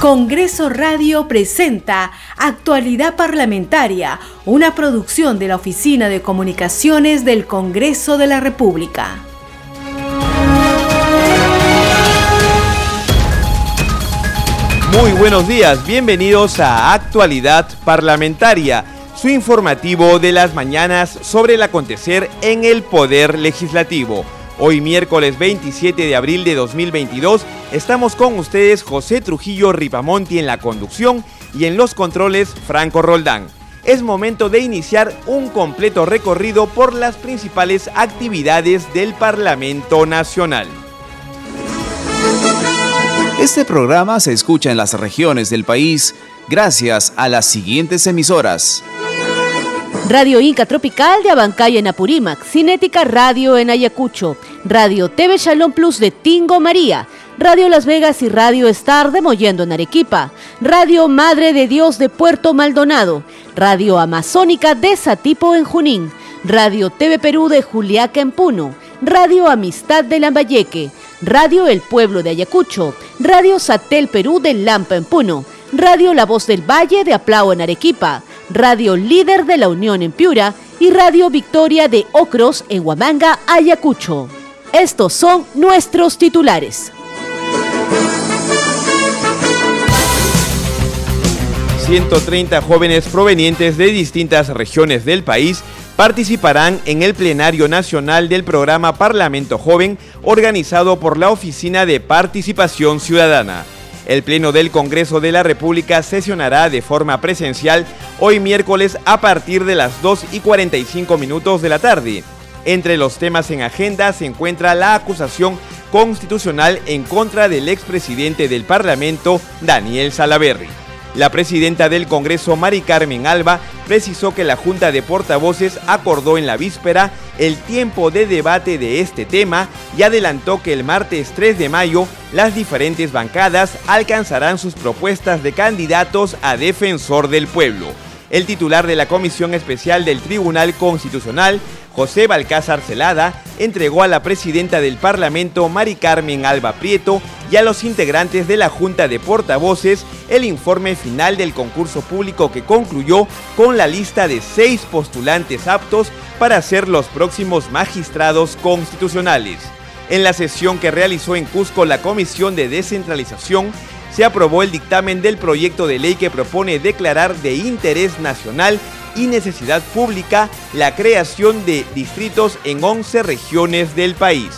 Congreso Radio presenta Actualidad Parlamentaria, una producción de la Oficina de Comunicaciones del Congreso de la República. Muy buenos días, bienvenidos a Actualidad Parlamentaria, su informativo de las mañanas sobre el acontecer en el Poder Legislativo. Hoy miércoles 27 de abril de 2022 estamos con ustedes José Trujillo Ripamonti en la conducción y en los controles Franco Roldán. Es momento de iniciar un completo recorrido por las principales actividades del Parlamento Nacional. Este programa se escucha en las regiones del país gracias a las siguientes emisoras. Radio Inca Tropical de Abancay en Apurímac, Cinética Radio en Ayacucho, Radio TV Shalom Plus de Tingo María, Radio Las Vegas y Radio Star de Mollendo en Arequipa, Radio Madre de Dios de Puerto Maldonado, Radio Amazónica de Satipo en Junín, Radio TV Perú de Juliaca en Puno, Radio Amistad de Lambayeque, Radio El Pueblo de Ayacucho, Radio Satel Perú de Lampa en Puno, Radio La Voz del Valle de Aplao en Arequipa, Radio Líder de la Unión en Piura y Radio Victoria de Ocros en Huamanga, Ayacucho. Estos son nuestros titulares. 130 jóvenes provenientes de distintas regiones del país participarán en el plenario nacional del programa Parlamento Joven organizado por la Oficina de Participación Ciudadana. El Pleno del Congreso de la República sesionará de forma presencial hoy miércoles a partir de las 2 y 45 minutos de la tarde. Entre los temas en agenda se encuentra la acusación constitucional en contra del expresidente del Parlamento, Daniel Salaverry. La presidenta del Congreso, Mari Carmen Alba, precisó que la Junta de Portavoces acordó en la víspera el tiempo de debate de este tema y adelantó que el martes 3 de mayo las diferentes bancadas alcanzarán sus propuestas de candidatos a defensor del pueblo. El titular de la Comisión Especial del Tribunal Constitucional, José Balcázar Celada, entregó a la presidenta del Parlamento, Mari Carmen Alba Prieto, y a los integrantes de la Junta de Portavoces el informe final del concurso público que concluyó con la lista de seis postulantes aptos para ser los próximos magistrados constitucionales. En la sesión que realizó en Cusco la Comisión de Descentralización, se aprobó el dictamen del proyecto de ley que propone declarar de interés nacional y necesidad pública la creación de distritos en 11 regiones del país.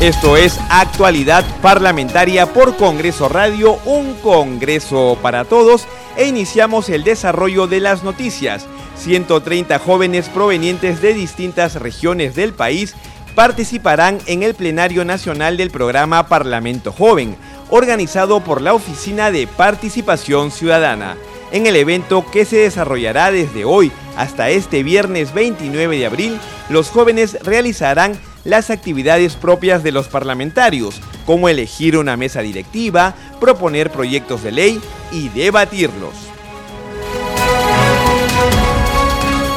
Esto es actualidad parlamentaria por Congreso Radio, un Congreso para todos, e iniciamos el desarrollo de las noticias. 130 jóvenes provenientes de distintas regiones del país participarán en el plenario nacional del programa Parlamento Joven, organizado por la Oficina de Participación Ciudadana. En el evento que se desarrollará desde hoy hasta este viernes 29 de abril, los jóvenes realizarán las actividades propias de los parlamentarios, como elegir una mesa directiva, proponer proyectos de ley y debatirlos.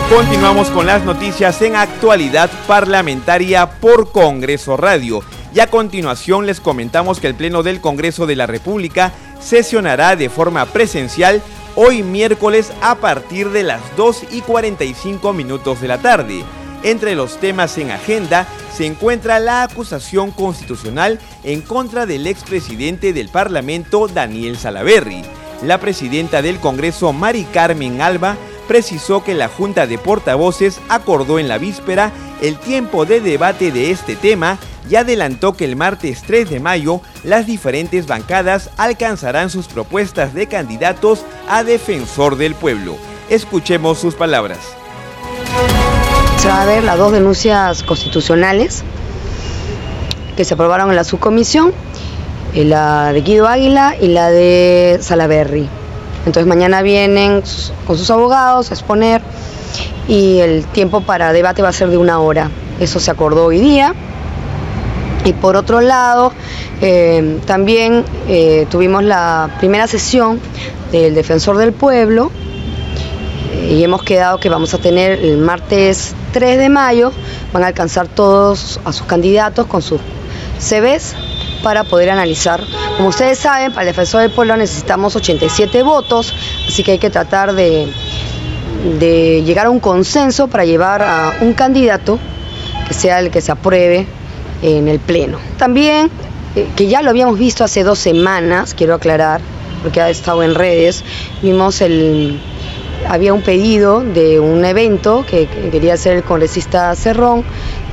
Continuamos con las noticias en actualidad parlamentaria por Congreso Radio. Y a continuación les comentamos que el Pleno del Congreso de la República sesionará de forma presencial hoy miércoles a partir de las 2 y 45 minutos de la tarde. Entre los temas en agenda se encuentra la acusación constitucional en contra del expresidente del Parlamento, Daniel Salaverry. La presidenta del Congreso, Mari Carmen Alba, precisó que la Junta de Portavoces acordó en la víspera el tiempo de debate de este tema y adelantó que el martes 3 de mayo las diferentes bancadas alcanzarán sus propuestas de candidatos a defensor del pueblo. Escuchemos sus palabras se va a ver las dos denuncias constitucionales que se aprobaron en la subcomisión, eh, la de Guido Águila y la de Salaberry. Entonces mañana vienen con sus abogados a exponer y el tiempo para debate va a ser de una hora. Eso se acordó hoy día. Y por otro lado, eh, también eh, tuvimos la primera sesión del Defensor del Pueblo, y hemos quedado que vamos a tener el martes 3 de mayo, van a alcanzar todos a sus candidatos con sus CVs para poder analizar. Como ustedes saben, para el defensor del pueblo necesitamos 87 votos, así que hay que tratar de, llegar a un consenso para llevar a un candidato que sea el que se apruebe en el Pleno. También, eh, que ya lo habíamos visto hace dos semanas, quiero aclarar, porque ha estado en redes, vimos el... Había un pedido de un evento que, quería hacer el congresista Cerrón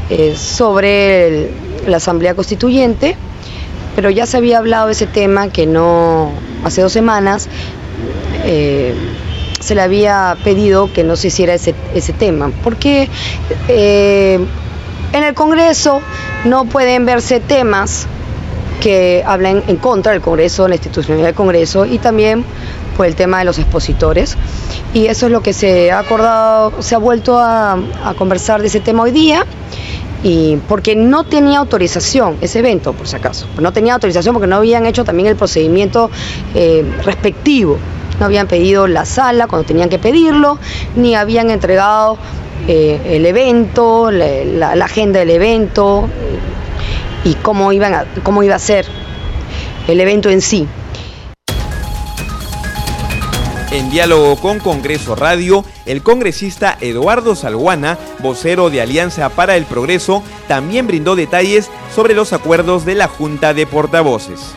eh, sobre la Asamblea Constituyente, pero ya se había hablado de ese tema que no, hace dos semanas, eh, se le había pedido que no se hiciera ese, ese tema, porque en el Congreso no pueden verse temas que hablen en contra del Congreso, la institucionalidad del Congreso y también por el tema de los expositores. Y eso es lo que se ha acordado, se ha vuelto a, conversar de ese tema hoy día y porque no tenía autorización ese evento, por si acaso. No tenía autorización porque no habían hecho también el procedimiento eh, respectivo. No habían pedido la sala cuando tenían que pedirlo, ni habían entregado eh, el evento, la, agenda del evento y cómo, iban cómo iba a ser el evento en sí. En diálogo con Congreso Radio, el congresista Eduardo Salguana, vocero de Alianza para el Progreso, también brindó detalles sobre los acuerdos de la Junta de Portavoces.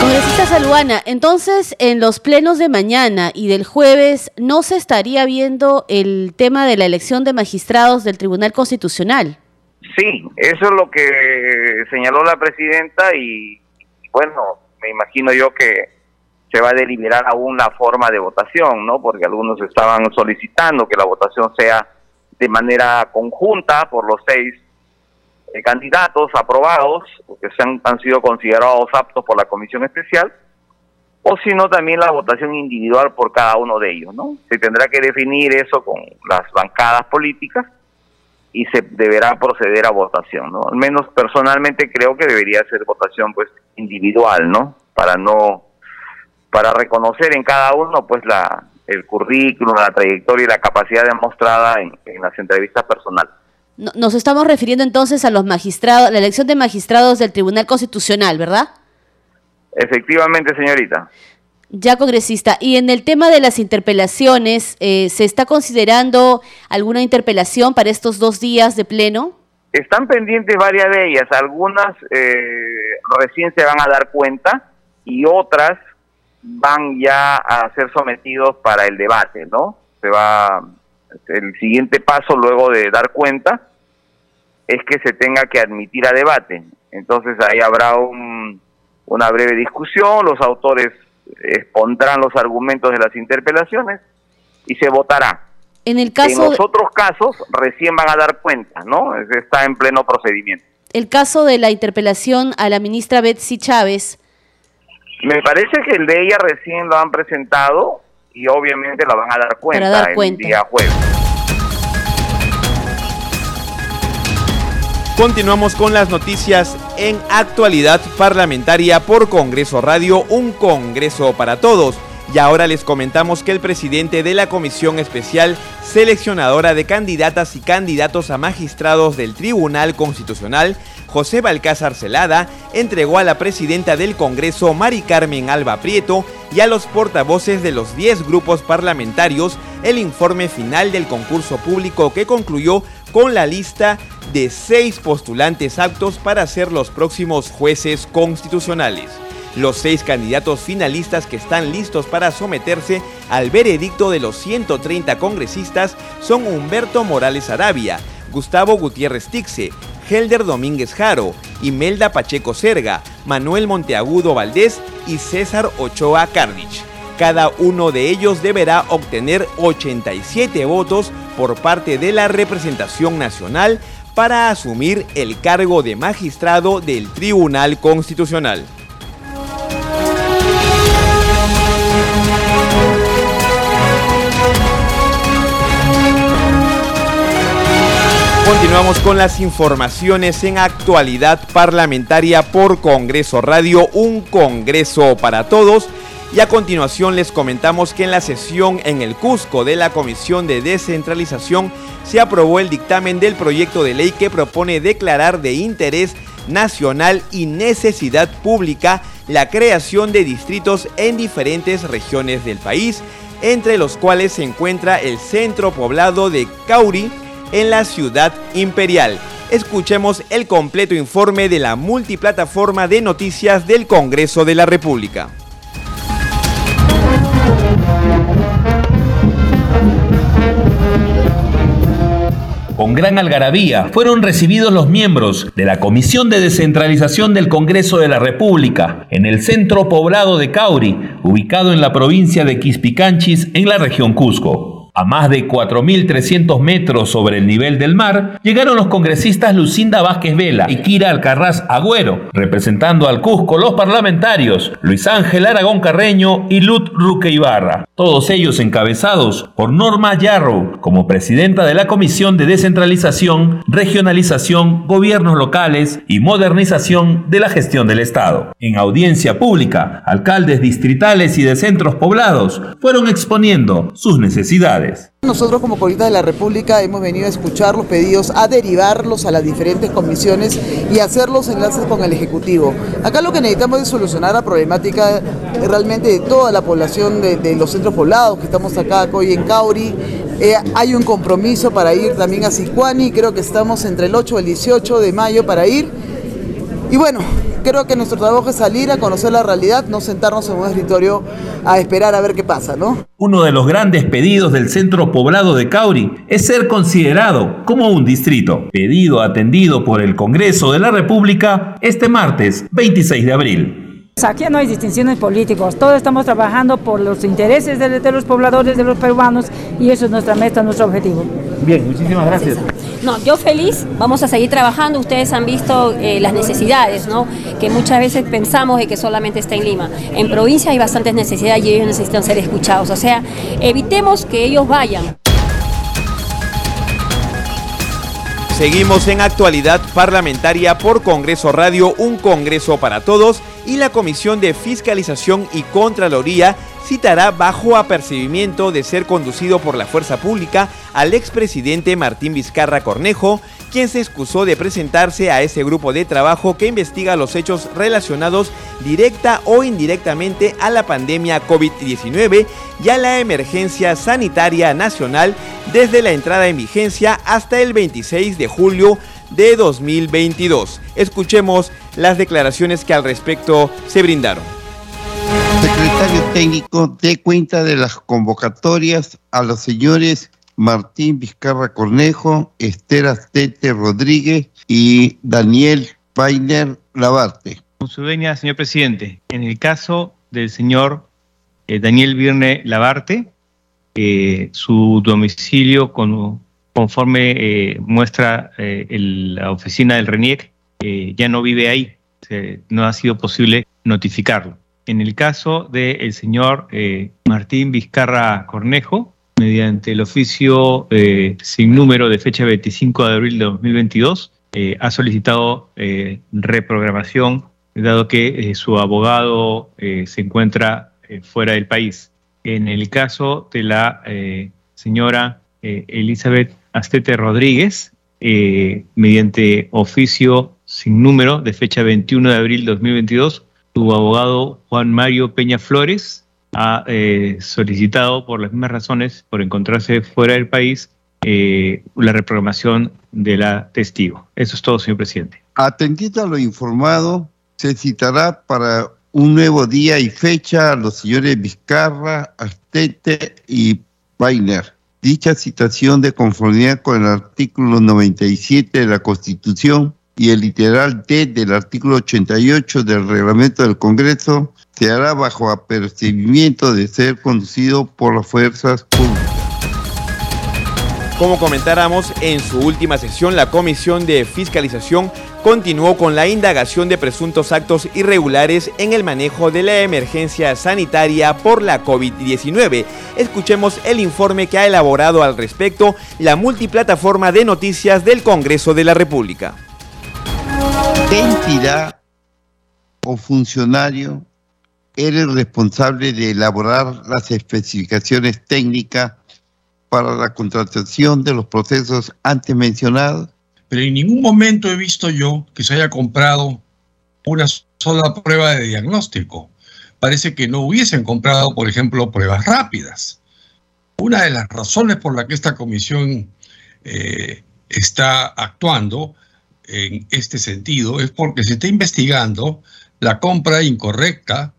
Congresista Saluana, entonces en los plenos de mañana y del jueves no se estaría viendo el tema de la elección de magistrados del Tribunal Constitucional. Sí, eso es lo que señaló la presidenta y bueno, me imagino yo que se va a deliberar aún la forma de votación, ¿no? Porque algunos estaban solicitando que la votación sea de manera conjunta por los seis candidatos aprobados, que se han, han sido considerados aptos por la comisión especial, o si no también la votación individual por cada uno de ellos, ¿no? Se tendrá que definir eso con las bancadas políticas y se deberá proceder a votación, ¿no? Al menos personalmente creo que debería ser votación pues individual, ¿no? Para no para reconocer en cada uno pues la el currículum, la trayectoria y la capacidad demostrada en, en las entrevistas personales. Nos estamos refiriendo entonces a los magistrados, la elección de magistrados del Tribunal Constitucional, ¿verdad? Efectivamente, señorita. Ya, congresista. Y en el tema de las interpelaciones, eh, ¿se está considerando alguna interpelación para estos dos días de pleno? Están pendientes varias de ellas. Algunas eh, recién se van a dar cuenta y otras van ya a ser sometidos para el debate, ¿no? Se va el siguiente paso luego de dar cuenta es que se tenga que admitir a debate. Entonces ahí habrá una breve discusión, los autores expondrán los argumentos de las interpelaciones y se votará. En el caso en los otros casos recién van a dar cuenta, ¿no? Está en pleno procedimiento. El caso de la interpelación a la ministra Betsy Chávez. Me parece que el de ella recién lo han presentado y obviamente la van a dar cuenta, el día jueves. Continuamos con las noticias en actualidad parlamentaria por Congreso Radio, un Congreso para todos. Y ahora les comentamos que el presidente de la Comisión Especial Seleccionadora de Candidatas y Candidatos a Magistrados del Tribunal Constitucional José Balcázar Celada entregó a la presidenta del Congreso, Mari Carmen Alba Prieto, y a los portavoces de los 10 grupos parlamentarios el informe final del concurso público que concluyó con la lista de seis postulantes aptos para ser los próximos jueces constitucionales. Los seis candidatos finalistas que están listos para someterse al veredicto de los 130 congresistas son Humberto Morales Arabia, Gustavo Gutiérrez Tixe, Helder Domínguez Jaro, Imelda Pacheco Serga, Manuel Monteagudo Valdés y César Ochoa Carnich. Cada uno de ellos deberá obtener 87 votos por parte de la representación nacional para asumir el cargo de magistrado del Tribunal Constitucional. Continuamos con las informaciones en actualidad parlamentaria por Congreso Radio, un Congreso para todos. Y a continuación les comentamos que en la sesión en el Cusco de la Comisión de Descentralización se aprobó el dictamen del proyecto de ley que propone declarar de interés nacional y necesidad pública la creación de distritos en diferentes regiones del país, entre los cuales se encuentra el centro poblado de Cauri en la ciudad imperial. Escuchemos el completo informe de la multiplataforma de noticias del Congreso de la República. Con gran algarabía fueron recibidos los miembros de la Comisión de Descentralización del Congreso de la República en el centro poblado de Cauri, ubicado en la provincia de Quispicanchis en la región Cusco. A más de 4.300 metros sobre el nivel del mar, llegaron los congresistas Lucinda Vázquez Vela y Kira Alcarraz Agüero, representando al Cusco los parlamentarios Luis Ángel Aragón Carreño y Lut Ruque Ibarra, todos ellos encabezados por Norma Yarrow como presidenta de la Comisión de Descentralización, Regionalización, Gobiernos Locales y Modernización de la Gestión del Estado. En audiencia pública, alcaldes distritales y de centros poblados fueron exponiendo sus necesidades. Nosotros como Política de la República hemos venido a escuchar los pedidos, a derivarlos a las diferentes comisiones y hacer los enlaces con el Ejecutivo. Acá lo que necesitamos es solucionar la problemática realmente de toda la población de, los centros poblados, que estamos acá hoy en Cauri. Eh, hay un compromiso para ir también a Sicuani, creo que estamos entre el 8 y el 18 de mayo para ir. Y bueno, creo que nuestro trabajo es salir a conocer la realidad, no sentarnos en un escritorio a esperar a ver qué pasa, ¿no? Uno de los grandes pedidos del centro poblado de Cauri es ser considerado como un distrito, pedido atendido por el Congreso de la República este martes 26 de abril. Aquí no hay distinciones políticas, todos estamos trabajando por los intereses de, los pobladores, de los peruanos, y eso es nuestra meta, nuestro objetivo. Bien, muchísimas gracias. No, yo feliz, vamos a seguir trabajando, ustedes han visto eh, las necesidades, ¿no? Que muchas veces pensamos de que solamente está en Lima. En provincia hay bastantes necesidades y ellos necesitan ser escuchados, o sea, evitemos que ellos vayan. Seguimos en actualidad parlamentaria por Congreso Radio, un Congreso para todos y la Comisión de Fiscalización y Contraloría citará bajo apercibimiento de ser conducido por la fuerza pública al expresidente Martín Vizcarra Cornejo, quien se excusó de presentarse a ese grupo de trabajo que investiga los hechos relacionados directa o indirectamente a la pandemia COVID-19 y a la emergencia sanitaria nacional desde la entrada en vigencia hasta el 26 de julio de 2022. Escuchemos las declaraciones que al respecto se brindaron. Secretario técnico dé cuenta de las convocatorias a los señores Martín Vizcarra Cornejo, Esther Astete Rodríguez y Daniel Painer Lavarte. Con su venia, señor presidente, en el caso del señor eh, Daniel Virne Lavarte, eh, su domicilio conforme eh, muestra la oficina del RENIEC, ya no vive ahí, no ha sido posible notificarlo. En el caso del señor Martín Vizcarra Cornejo, mediante el oficio eh, sin número de fecha 25 de abril de 2022, eh, ha solicitado eh, reprogramación, dado que su abogado se encuentra fuera del país. En el caso de la señora Elizabeth Astete Rodríguez, mediante oficio sin número de fecha 21 de abril de 2022, su abogado Juan Mario Peña Flores ha eh, solicitado por las mismas razones, por encontrarse fuera del país, eh, la reprogramación de la testigo. Eso es todo, señor presidente. Atendiendo a lo informado, se citará para un nuevo día y fecha a los señores Vizcarra, Astete y Painer. Dicha citación de conformidad con el artículo 97 de la Constitución y el literal D del artículo 88 del reglamento del Congreso se hará bajo apercibimiento de ser conducido por las fuerzas públicas. Como comentáramos, en su última sesión, la Comisión de Fiscalización continuó con la indagación de presuntos actos irregulares en el manejo de la emergencia sanitaria por la COVID-19. Escuchemos el informe que ha elaborado al respecto la multiplataforma de noticias del Congreso de la República. ¿Qué entidad o funcionario era el responsable de elaborar las especificaciones técnicas para la contratación de los procesos antes mencionados? Pero en ningún momento he visto yo que se haya comprado una sola prueba de diagnóstico. Parece que no hubiesen comprado, por ejemplo, pruebas rápidas. Una de las razones por la que esta comisión eh, está actuando en este sentido es porque se está investigando la compra incorrecta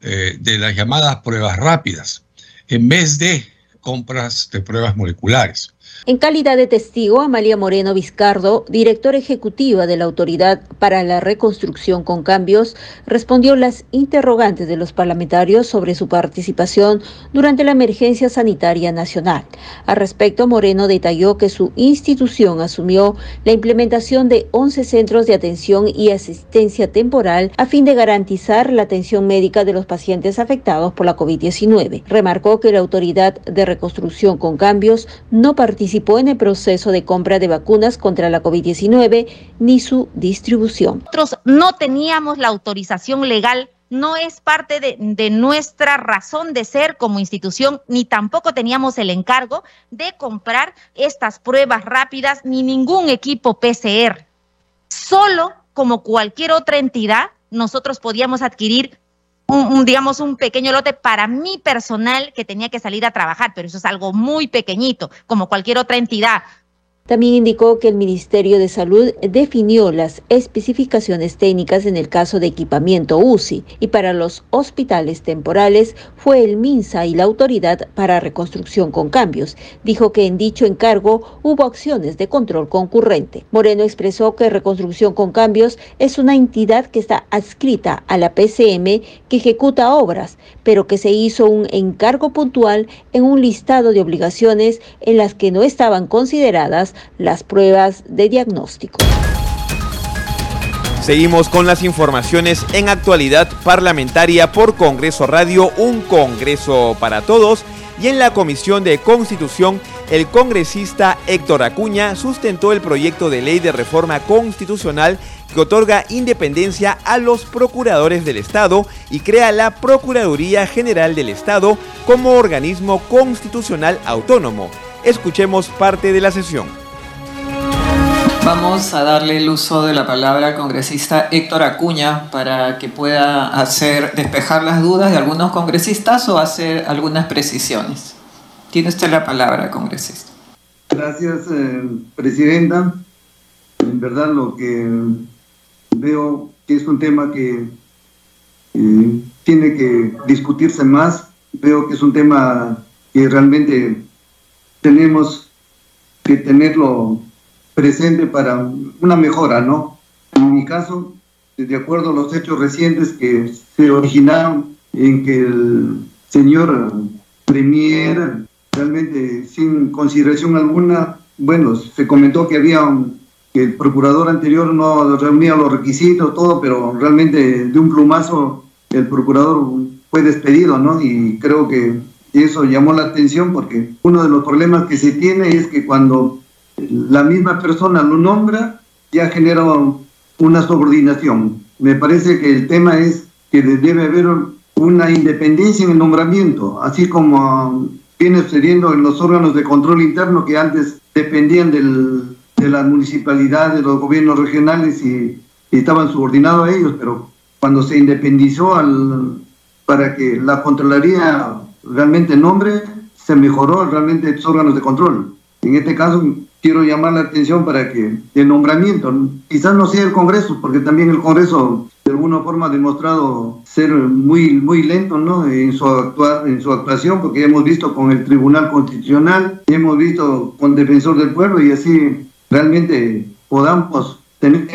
eh, de las llamadas pruebas rápidas en vez de compras de pruebas moleculares. En calidad de testigo, Amalia Moreno Vizcardo, directora ejecutiva de la Autoridad para la Reconstrucción con Cambios, respondió las interrogantes de los parlamentarios sobre su participación durante la emergencia sanitaria nacional. Al respecto, Moreno detalló que su institución asumió la implementación de 11 centros de atención y asistencia temporal a fin de garantizar la atención médica de los pacientes afectados por la COVID-19. Remarcó que la Autoridad de Reconstrucción con Cambios no participó participó en el proceso de compra de vacunas contra la COVID-19 ni su distribución. Nosotros no teníamos la autorización legal no es parte de, de, nuestra razón de ser como institución, ni tampoco teníamos el encargo de comprar estas pruebas rápidas ni ningún equipo PCR. Solo como cualquier otra entidad, nosotros podíamos adquirir un, digamos, un pequeño lote para mi personal que tenía que salir a trabajar, pero eso es algo muy pequeñito, como cualquier otra entidad. También indicó que el Ministerio de Salud definió las especificaciones técnicas en el caso de equipamiento UCI y para los hospitales temporales fue el MINSA y la Autoridad para Reconstrucción con Cambios. Dijo que en dicho encargo hubo acciones de control concurrente. Moreno expresó que Reconstrucción con Cambios es una entidad que está adscrita a la PCM que ejecuta obras, pero que se hizo un encargo puntual en un listado de obligaciones en las que no estaban consideradas las pruebas de diagnóstico. Seguimos con las informaciones en actualidad parlamentaria por Congreso Radio, un Congreso para todos. Y en la Comisión de Constitución, el congresista Héctor Acuña sustentó el proyecto de ley de reforma constitucional que otorga independencia a los procuradores del Estado y crea la Procuraduría General del Estado como organismo constitucional autónomo. Escuchemos parte de la sesión. Vamos a darle el uso de la palabra al congresista Héctor Acuña para que pueda hacer despejar las dudas de algunos congresistas o hacer algunas precisiones. Tiene usted la palabra, congresista. Gracias, eh, presidenta. En verdad lo que veo que es un tema que eh, tiene que discutirse más. Veo que es un tema que realmente tenemos que tenerlo presente para una mejora, ¿no? En mi caso, de acuerdo a los hechos recientes que se originaron en que el señor Premier, realmente sin consideración alguna, bueno, se comentó que había un, que el procurador anterior no reunía los requisitos, todo, pero realmente de un plumazo el procurador fue despedido, ¿no? Y creo que eso llamó la atención porque uno de los problemas que se tiene es que cuando la misma persona lo nombra, ya genera una subordinación. Me parece que el tema es que debe haber una independencia en el nombramiento, así como viene sucediendo en los órganos de control interno que antes dependían del, de la municipalidad, de los gobiernos regionales y, estaban subordinados a ellos, pero cuando se independizó al, para que la Contraloría realmente nombre, se mejoró realmente los órganos de control. En este caso, quiero llamar la atención para que el nombramiento, quizás no sea el Congreso, porque también el Congreso de alguna forma ha demostrado ser muy, muy lento ¿no? en, su actuar, en su actuación, porque hemos visto con el Tribunal Constitucional, hemos visto con Defensor del Pueblo y así realmente podamos tener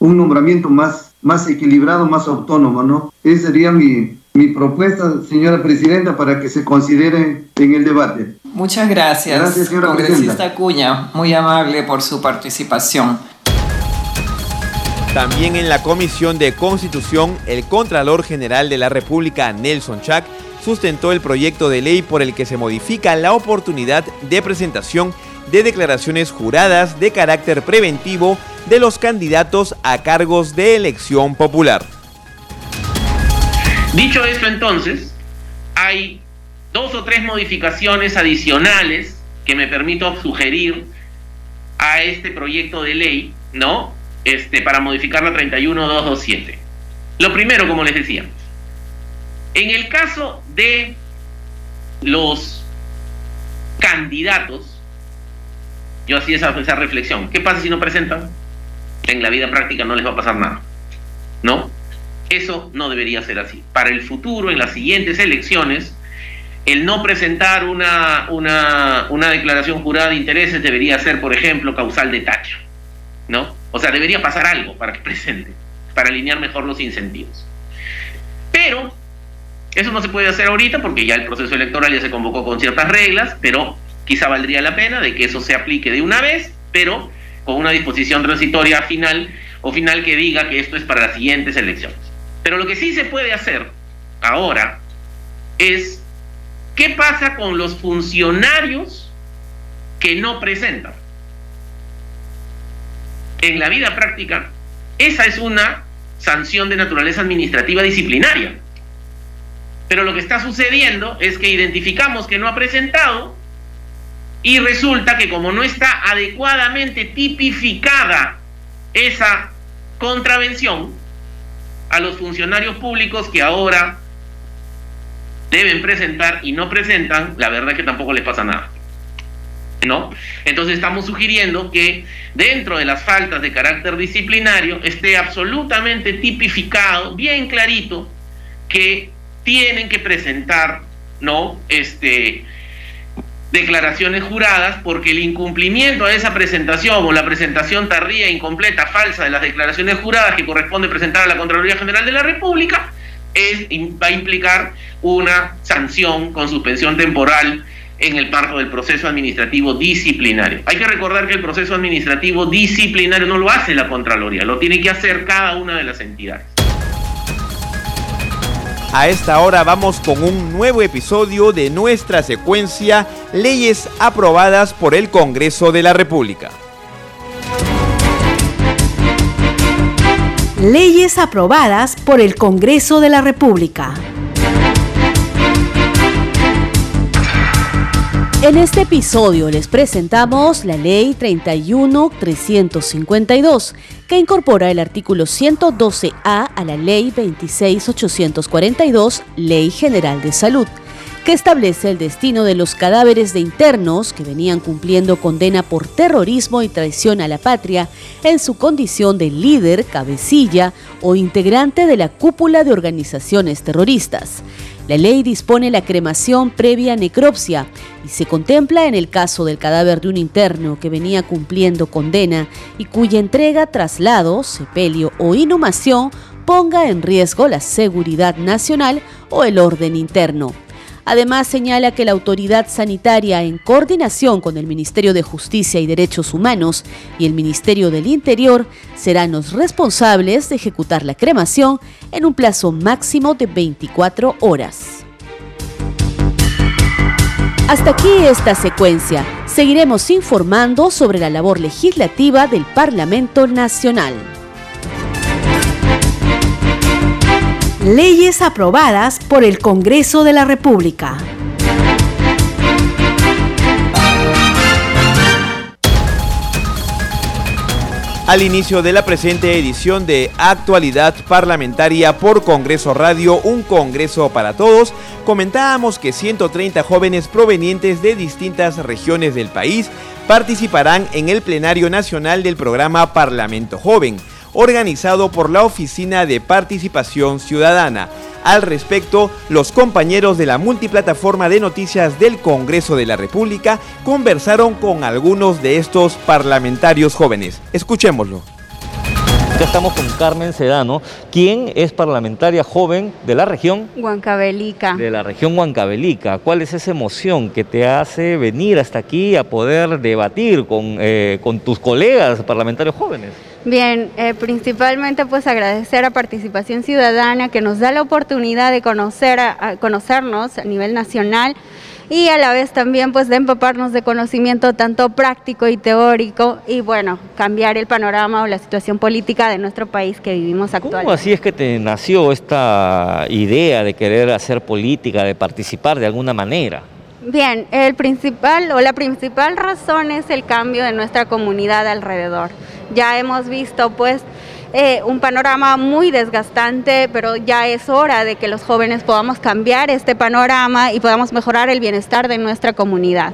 un nombramiento más, más equilibrado, más autónomo. ¿no? Esa sería mi, mi propuesta, señora Presidenta, para que se considere en el debate. Muchas gracias, gracias congresista Acuña, muy amable por su participación. También en la Comisión de Constitución, el Contralor General de la República, Nelson Chac, sustentó el proyecto de ley por el que se modifica la oportunidad de presentación de declaraciones juradas de carácter preventivo de los candidatos a cargos de elección popular. Dicho esto entonces, hay dos o tres modificaciones adicionales que me permito sugerir a este proyecto de ley, ¿no? Este, para modificar la 31227. Lo primero, como les decía, en el caso de los candidatos, yo hacía esa, esa reflexión, ¿qué pasa si no presentan? En la vida práctica no les va a pasar nada, ¿no? Eso no debería ser así. Para el futuro, en las siguientes elecciones, el no presentar una, una, una declaración jurada de intereses debería ser, por ejemplo, causal de tacho, ¿no? O sea, debería pasar algo para que presente, para alinear mejor los incentivos. Pero eso no se puede hacer ahorita porque ya el proceso electoral ya se convocó con ciertas reglas, pero quizá valdría la pena de que eso se aplique de una vez, pero con una disposición transitoria final o final que diga que esto es para las siguientes elecciones. Pero lo que sí se puede hacer ahora es qué pasa con los funcionarios que no presentan. En la vida práctica, esa es una sanción de naturaleza administrativa disciplinaria. Pero lo que está sucediendo es que identificamos que no ha presentado y resulta que como no está adecuadamente tipificada esa contravención a los funcionarios públicos que ahora deben presentar y no presentan, la verdad es que tampoco les pasa nada. ¿No? Entonces estamos sugiriendo que dentro de las faltas de carácter disciplinario esté absolutamente tipificado, bien clarito, que tienen que presentar, ¿no? Este, declaraciones juradas porque el incumplimiento a esa presentación o la presentación tardía, incompleta, falsa de las declaraciones juradas que corresponde presentar a la Contraloría General de la República va a implicar una sanción con suspensión temporal en el marco del proceso administrativo disciplinario. Hay que recordar que el proceso administrativo disciplinario no lo hace la Contraloría, lo tiene que hacer cada una de las entidades. A esta hora vamos con un nuevo episodio de nuestra secuencia Leyes aprobadas por el Congreso de la República. Leyes aprobadas por el Congreso de la República. En este episodio les presentamos la Ley 31352, que incorpora el artículo 112A a la Ley 26842, Ley General de Salud, que establece el destino de los cadáveres de internos que venían cumpliendo condena por terrorismo y traición a la patria en su condición de líder, cabecilla o integrante de la cúpula de organizaciones terroristas. La ley dispone la cremación previa necropsia y se contempla en el caso del cadáver de un interno que venía cumpliendo condena y cuya entrega, traslado, sepelio o inhumación ponga en riesgo la seguridad nacional o el orden interno. Además, señala que la autoridad sanitaria, en coordinación con el Ministerio de Justicia y Derechos Humanos y el Ministerio del Interior, serán los responsables de ejecutar la cremación en un plazo máximo de 24 horas. Hasta aquí esta secuencia. Seguiremos informando sobre la labor legislativa del Parlamento Nacional. Leyes aprobadas por el Congreso de la República. Al inicio de la presente edición de Actualidad Parlamentaria por Congreso Radio, un Congreso para Todos, comentábamos que 130 jóvenes provenientes de distintas regiones del país participarán en el plenario nacional del programa Parlamento Joven organizado por la Oficina de Participación Ciudadana. Al respecto, los compañeros de la multiplataforma de noticias del Congreso de la República conversaron con algunos de estos parlamentarios jóvenes. Escuchémoslo. Acá estamos con Carmen Sedano, quien es parlamentaria joven de la región Huancavelica. De la región Huancavelica. ¿Cuál es esa emoción que te hace venir hasta aquí a poder debatir con, eh, con tus colegas parlamentarios jóvenes? Bien, eh, principalmente pues agradecer a Participación Ciudadana que nos da la oportunidad de conocer a, conocernos a nivel nacional y a la vez también pues de empaparnos de conocimiento tanto práctico y teórico y bueno, cambiar el panorama o la situación política de nuestro país que vivimos actualmente. ¿Cómo así es que te nació esta idea de querer hacer política, de participar de alguna manera? Bien, el principal o la principal razón es el cambio de nuestra comunidad alrededor. Ya hemos visto pues eh, un panorama muy desgastante, pero ya es hora de que los jóvenes podamos cambiar este panorama y podamos mejorar el bienestar de nuestra comunidad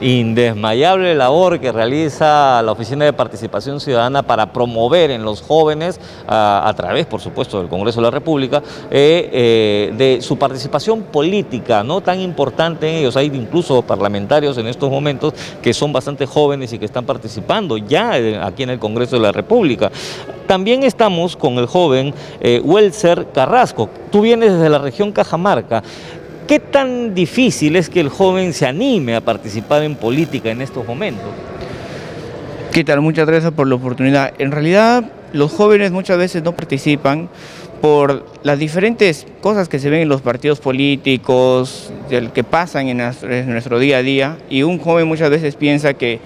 indesmayable labor que realiza la Oficina de Participación Ciudadana para promover en los jóvenes, a, través, por supuesto, del Congreso de la República, eh, eh, de su participación política, no tan importante en ellos. Hay incluso parlamentarios en estos momentos que son bastante jóvenes y que están participando ya aquí en el Congreso de la República. También estamos con el joven eh, Welser Carrasco. Tú vienes desde la región Cajamarca. ¿Qué tan difícil es que el joven se anime a participar en política en estos momentos? ¿Qué tal? Muchas gracias por la oportunidad. En realidad, los jóvenes muchas veces no participan por las diferentes cosas que se ven en los partidos políticos, que pasan en nuestro, día a día, y un joven muchas veces piensa que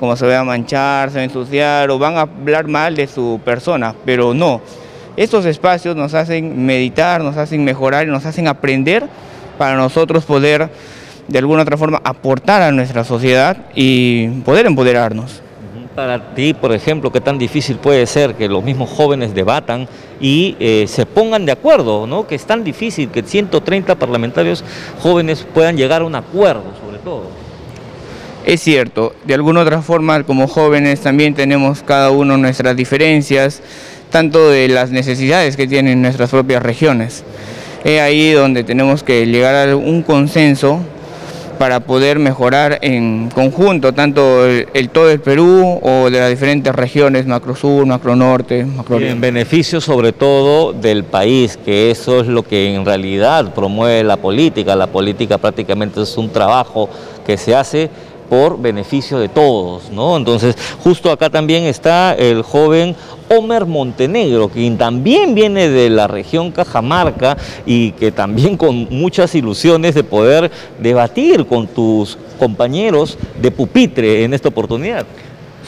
como se va a manchar, se va a ensuciar o van a hablar mal de su persona, pero no. Estos espacios nos hacen meditar, nos hacen mejorar y nos hacen aprender para nosotros poder de alguna otra forma aportar a nuestra sociedad y poder empoderarnos. Para ti, por ejemplo, ¿qué tan difícil puede ser que los mismos jóvenes debatan y eh, se pongan de acuerdo? ¿no? Que es tan difícil que 130 parlamentarios jóvenes puedan llegar a un acuerdo, sobre todo. Es cierto, de alguna otra forma como jóvenes también tenemos cada uno nuestras diferencias, tanto de las necesidades que tienen nuestras propias regiones. Es ahí donde tenemos que llegar a un consenso para poder mejorar en conjunto tanto el, todo el Perú o de las diferentes regiones, macro sur, macro norte, macro En beneficio sobre todo del país, que eso es lo que en realidad promueve la política. La política prácticamente es un trabajo que se hace por beneficio de todos, ¿no? Entonces, justo acá también está el joven Homer Montenegro, quien también viene de la región Cajamarca y que también con muchas ilusiones de poder debatir con tus compañeros de pupitre en esta oportunidad.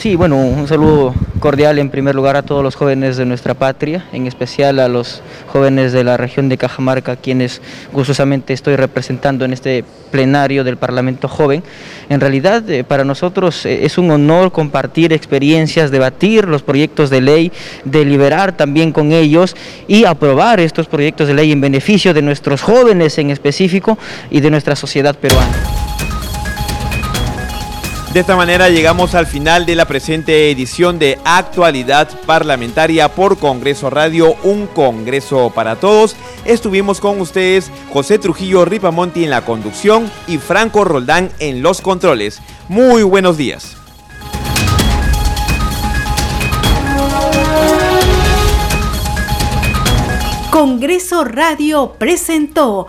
Sí, bueno, un saludo cordial en primer lugar a todos los jóvenes de nuestra patria, en especial a los jóvenes de la región de Cajamarca, quienes gustosamente estoy representando en este plenario del Parlamento Joven. En realidad, eh, para nosotros eh, es un honor compartir experiencias, debatir los proyectos de ley, deliberar también con ellos y aprobar estos proyectos de ley en beneficio de nuestros jóvenes en específico y de nuestra sociedad peruana. De esta manera llegamos al final de la presente edición de Actualidad Parlamentaria por Congreso Radio, un Congreso para todos. Estuvimos con ustedes José Trujillo Ripamonti en la conducción y Franco Roldán en los controles. Muy buenos días. Congreso Radio presentó